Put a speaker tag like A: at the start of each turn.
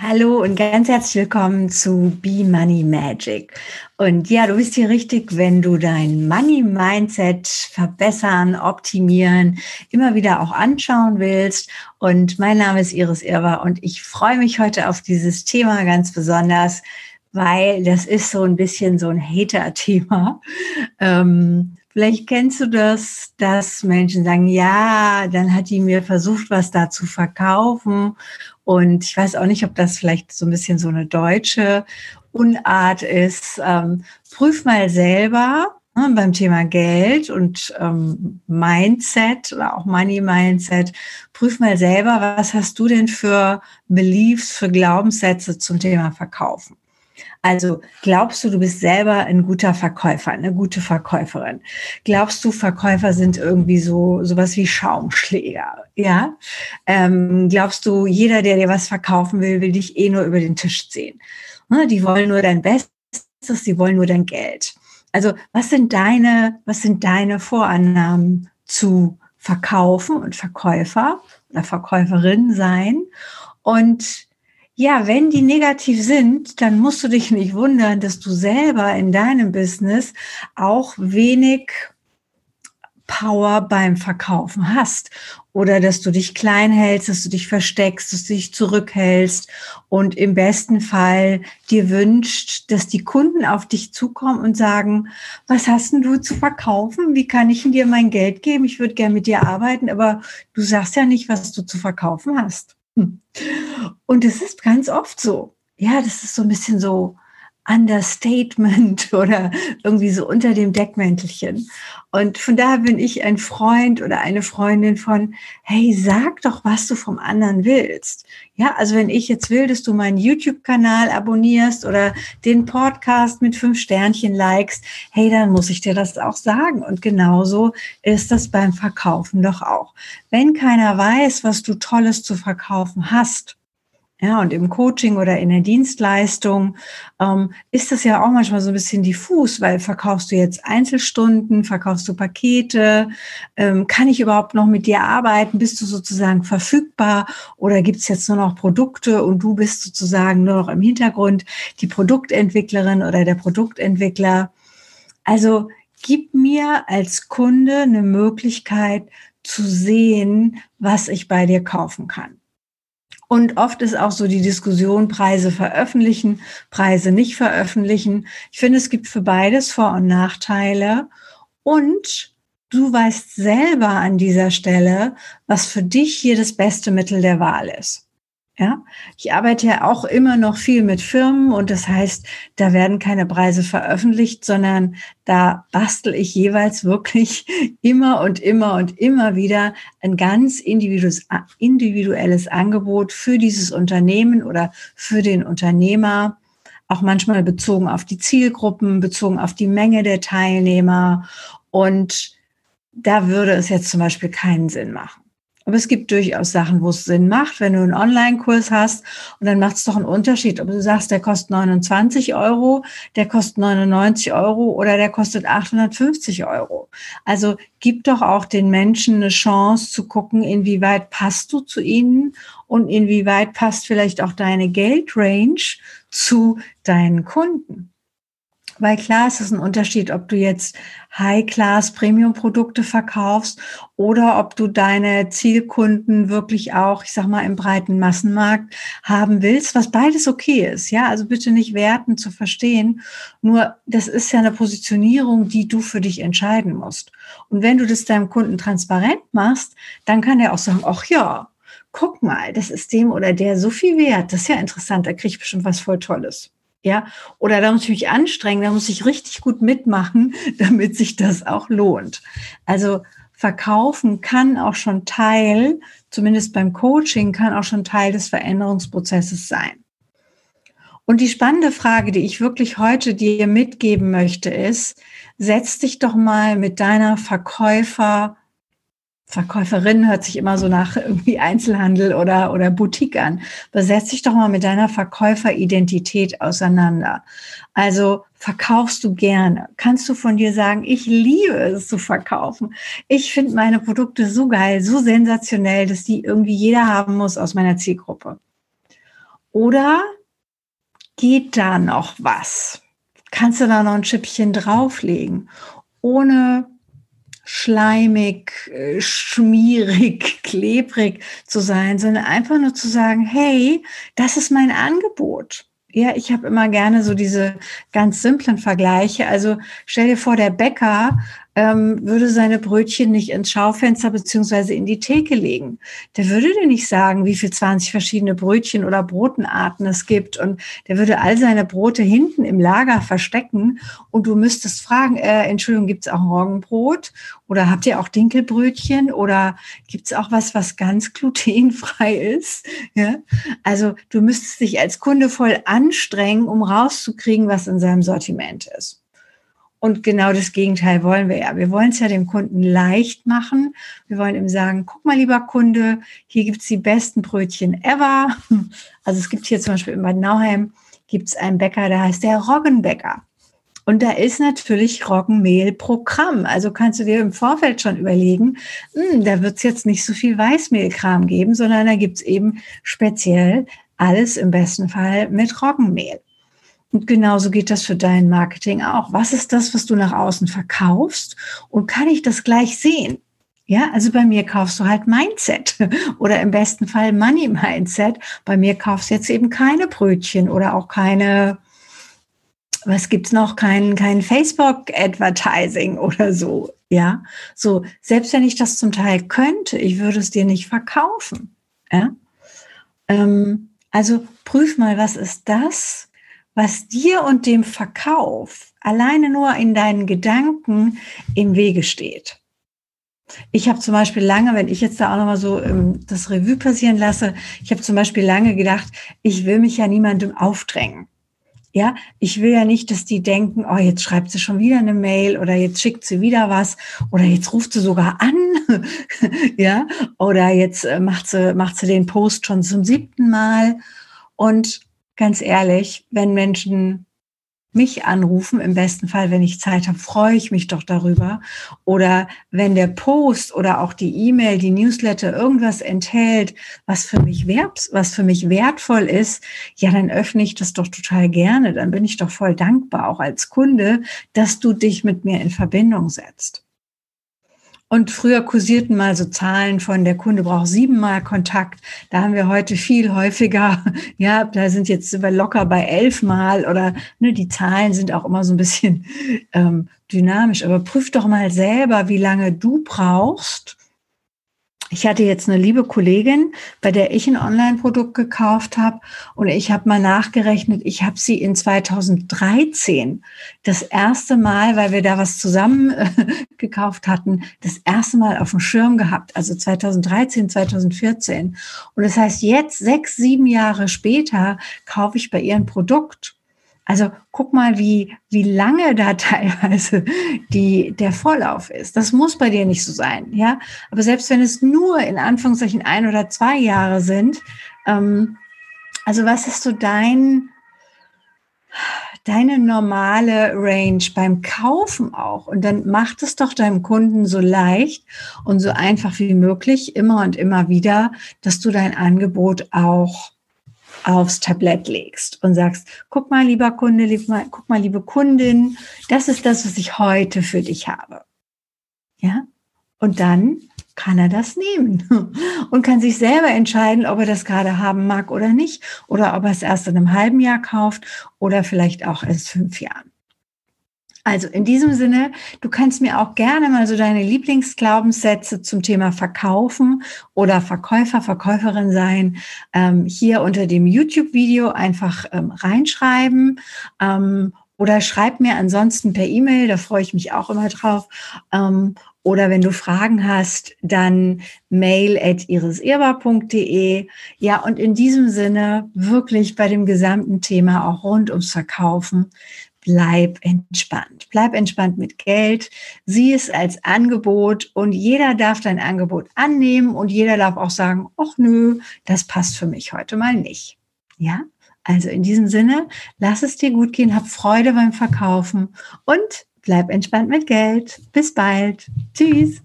A: Hallo und ganz herzlich willkommen zu Be Money Magic. Und ja, du bist hier richtig, wenn du dein Money Mindset verbessern, optimieren, immer wieder auch anschauen willst. Und mein Name ist Iris Irwa und ich freue mich heute auf dieses Thema ganz besonders, weil das ist so ein bisschen so ein Hater-Thema. Ähm, Vielleicht kennst du das, dass Menschen sagen, ja, dann hat die mir versucht, was da zu verkaufen. Und ich weiß auch nicht, ob das vielleicht so ein bisschen so eine deutsche Unart ist. Ähm, prüf mal selber ne, beim Thema Geld und ähm, Mindset oder auch Money Mindset. Prüf mal selber, was hast du denn für Beliefs, für Glaubenssätze zum Thema Verkaufen? Also glaubst du, du bist selber ein guter Verkäufer, eine gute Verkäuferin? Glaubst du, Verkäufer sind irgendwie so sowas wie Schaumschläger? Ja? Ähm, glaubst du, jeder, der dir was verkaufen will, will dich eh nur über den Tisch ziehen? Ne? Die wollen nur dein Bestes, die wollen nur dein Geld. Also was sind deine, was sind deine Vorannahmen zu Verkaufen und Verkäufer oder Verkäuferin sein? Und ja, wenn die negativ sind, dann musst du dich nicht wundern, dass du selber in deinem Business auch wenig Power beim Verkaufen hast oder dass du dich klein hältst, dass du dich versteckst, dass du dich zurückhältst und im besten Fall dir wünscht, dass die Kunden auf dich zukommen und sagen, was hast denn du zu verkaufen? Wie kann ich dir mein Geld geben? Ich würde gerne mit dir arbeiten, aber du sagst ja nicht, was du zu verkaufen hast. Und es ist ganz oft so. Ja, das ist so ein bisschen so Understatement oder irgendwie so unter dem Deckmäntelchen. Und von daher bin ich ein Freund oder eine Freundin von, hey, sag doch, was du vom anderen willst. Ja, also wenn ich jetzt will, dass du meinen YouTube-Kanal abonnierst oder den Podcast mit fünf Sternchen likest, hey, dann muss ich dir das auch sagen. Und genauso ist das beim Verkaufen doch auch. Wenn keiner weiß, was du Tolles zu verkaufen hast, ja, und im Coaching oder in der Dienstleistung ähm, ist das ja auch manchmal so ein bisschen diffus, weil verkaufst du jetzt Einzelstunden, verkaufst du Pakete, ähm, kann ich überhaupt noch mit dir arbeiten? Bist du sozusagen verfügbar oder gibt's jetzt nur noch Produkte und du bist sozusagen nur noch im Hintergrund die Produktentwicklerin oder der Produktentwickler? Also gib mir als Kunde eine Möglichkeit zu sehen, was ich bei dir kaufen kann. Und oft ist auch so die Diskussion, Preise veröffentlichen, Preise nicht veröffentlichen. Ich finde, es gibt für beides Vor- und Nachteile. Und du weißt selber an dieser Stelle, was für dich hier das beste Mittel der Wahl ist. Ja, ich arbeite ja auch immer noch viel mit Firmen und das heißt, da werden keine Preise veröffentlicht, sondern da bastel ich jeweils wirklich immer und immer und immer wieder ein ganz individuelles Angebot für dieses Unternehmen oder für den Unternehmer, auch manchmal bezogen auf die Zielgruppen, bezogen auf die Menge der Teilnehmer und da würde es jetzt zum Beispiel keinen Sinn machen. Aber es gibt durchaus Sachen, wo es Sinn macht, wenn du einen Online-Kurs hast und dann macht es doch einen Unterschied, ob du sagst, der kostet 29 Euro, der kostet 99 Euro oder der kostet 850 Euro. Also gib doch auch den Menschen eine Chance zu gucken, inwieweit passt du zu ihnen und inwieweit passt vielleicht auch deine Geldrange zu deinen Kunden. Weil klar, es ist ein Unterschied, ob du jetzt High-Class Premium-Produkte verkaufst oder ob du deine Zielkunden wirklich auch, ich sag mal, im breiten Massenmarkt haben willst, was beides okay ist. Ja, also bitte nicht werten zu verstehen. Nur das ist ja eine Positionierung, die du für dich entscheiden musst. Und wenn du das deinem Kunden transparent machst, dann kann er auch sagen, ach ja, guck mal, das ist dem oder der so viel wert. Das ist ja interessant, da kriege ich bestimmt was voll Tolles. Ja, oder da muss ich mich anstrengen, da muss ich richtig gut mitmachen, damit sich das auch lohnt. Also verkaufen kann auch schon Teil, zumindest beim Coaching, kann auch schon Teil des Veränderungsprozesses sein. Und die spannende Frage, die ich wirklich heute dir mitgeben möchte, ist, setz dich doch mal mit deiner Verkäufer Verkäuferin hört sich immer so nach irgendwie Einzelhandel oder, oder Boutique an. Besetz dich doch mal mit deiner Verkäuferidentität auseinander. Also verkaufst du gerne? Kannst du von dir sagen, ich liebe es zu verkaufen. Ich finde meine Produkte so geil, so sensationell, dass die irgendwie jeder haben muss aus meiner Zielgruppe. Oder geht da noch was? Kannst du da noch ein Schippchen drauflegen? Ohne schleimig, äh, schmierig, klebrig zu sein, sondern einfach nur zu sagen, hey, das ist mein Angebot. Ja, ich habe immer gerne so diese ganz simplen Vergleiche. Also stell dir vor, der Bäcker ähm, würde seine Brötchen nicht ins Schaufenster beziehungsweise in die Theke legen. Der würde dir nicht sagen, wie viel 20 verschiedene Brötchen oder Brotenarten es gibt. Und der würde all seine Brote hinten im Lager verstecken. Und du müsstest fragen, äh, Entschuldigung, gibt es auch Morgenbrot? Oder habt ihr auch Dinkelbrötchen? Oder gibt es auch was, was ganz glutenfrei ist? Ja? Also du müsstest dich als Kunde voll anstrengen, um rauszukriegen, was in seinem Sortiment ist. Und genau das Gegenteil wollen wir ja. Wir wollen es ja dem Kunden leicht machen. Wir wollen ihm sagen, guck mal, lieber Kunde, hier gibt's die besten Brötchen ever. Also es gibt hier zum Beispiel in Bad Nauheim gibt's einen Bäcker, der heißt der Roggenbäcker. Und da ist natürlich Roggenmehl Programm. Also kannst du dir im Vorfeld schon überlegen, mh, hm, da wird's jetzt nicht so viel Weißmehlkram geben, sondern da gibt's eben speziell alles im besten Fall mit Roggenmehl. Und genauso geht das für dein Marketing auch. Was ist das, was du nach außen verkaufst? Und kann ich das gleich sehen? Ja, also bei mir kaufst du halt Mindset oder im besten Fall Money Mindset. Bei mir kaufst du jetzt eben keine Brötchen oder auch keine, was gibt's noch, kein, kein Facebook Advertising oder so. Ja, so, selbst wenn ich das zum Teil könnte, ich würde es dir nicht verkaufen. Ja, ähm, also prüf mal, was ist das, was dir und dem Verkauf alleine nur in deinen Gedanken im Wege steht. Ich habe zum Beispiel lange, wenn ich jetzt da auch nochmal so ähm, das Revue passieren lasse, ich habe zum Beispiel lange gedacht, ich will mich ja niemandem aufdrängen. Ja, ich will ja nicht, dass die denken, oh, jetzt schreibt sie schon wieder eine Mail oder jetzt schickt sie wieder was oder jetzt ruft sie sogar an, ja, oder jetzt äh, macht sie, macht sie den Post schon zum siebten Mal. Und ganz ehrlich, wenn Menschen mich anrufen, im besten Fall, wenn ich Zeit habe, freue ich mich doch darüber. Oder wenn der Post oder auch die E-Mail, die Newsletter irgendwas enthält, was für mich werb, was für mich wertvoll ist, ja, dann öffne ich das doch total gerne. Dann bin ich doch voll dankbar, auch als Kunde, dass du dich mit mir in Verbindung setzt. Und früher kursierten mal so Zahlen von der Kunde braucht siebenmal Kontakt. Da haben wir heute viel häufiger. Ja, da sind jetzt locker bei elfmal oder ne, die Zahlen sind auch immer so ein bisschen ähm, dynamisch. Aber prüf doch mal selber, wie lange du brauchst, ich hatte jetzt eine liebe Kollegin, bei der ich ein Online-Produkt gekauft habe und ich habe mal nachgerechnet, ich habe sie in 2013 das erste Mal, weil wir da was zusammen äh, gekauft hatten, das erste Mal auf dem Schirm gehabt, also 2013, 2014. Und das heißt, jetzt, sechs, sieben Jahre später, kaufe ich bei ihr ein Produkt also guck mal, wie, wie lange da teilweise die, der Vorlauf ist. Das muss bei dir nicht so sein, ja. Aber selbst wenn es nur in Anführungszeichen ein oder zwei Jahre sind, ähm, also was ist so dein, deine normale Range beim Kaufen auch? Und dann macht es doch deinem Kunden so leicht und so einfach wie möglich immer und immer wieder, dass du dein Angebot auch aufs Tablett legst und sagst, guck mal, lieber Kunde, lieb mal, guck mal, liebe Kundin, das ist das, was ich heute für dich habe. Ja? Und dann kann er das nehmen und kann sich selber entscheiden, ob er das gerade haben mag oder nicht oder ob er es erst in einem halben Jahr kauft oder vielleicht auch erst fünf Jahren. Also in diesem Sinne, du kannst mir auch gerne mal so deine Lieblingsglaubenssätze zum Thema Verkaufen oder Verkäufer, Verkäuferin sein, ähm, hier unter dem YouTube-Video einfach ähm, reinschreiben. Ähm, oder schreib mir ansonsten per E-Mail, da freue ich mich auch immer drauf. Ähm, oder wenn du Fragen hast, dann mail at irisehrbar.de. Ja, und in diesem Sinne wirklich bei dem gesamten Thema auch rund ums Verkaufen bleib entspannt. Bleib entspannt mit Geld. Sieh es als Angebot und jeder darf dein Angebot annehmen und jeder darf auch sagen, ach nö, das passt für mich heute mal nicht. Ja? Also in diesem Sinne, lass es dir gut gehen, hab Freude beim Verkaufen und bleib entspannt mit Geld. Bis bald. Tschüss.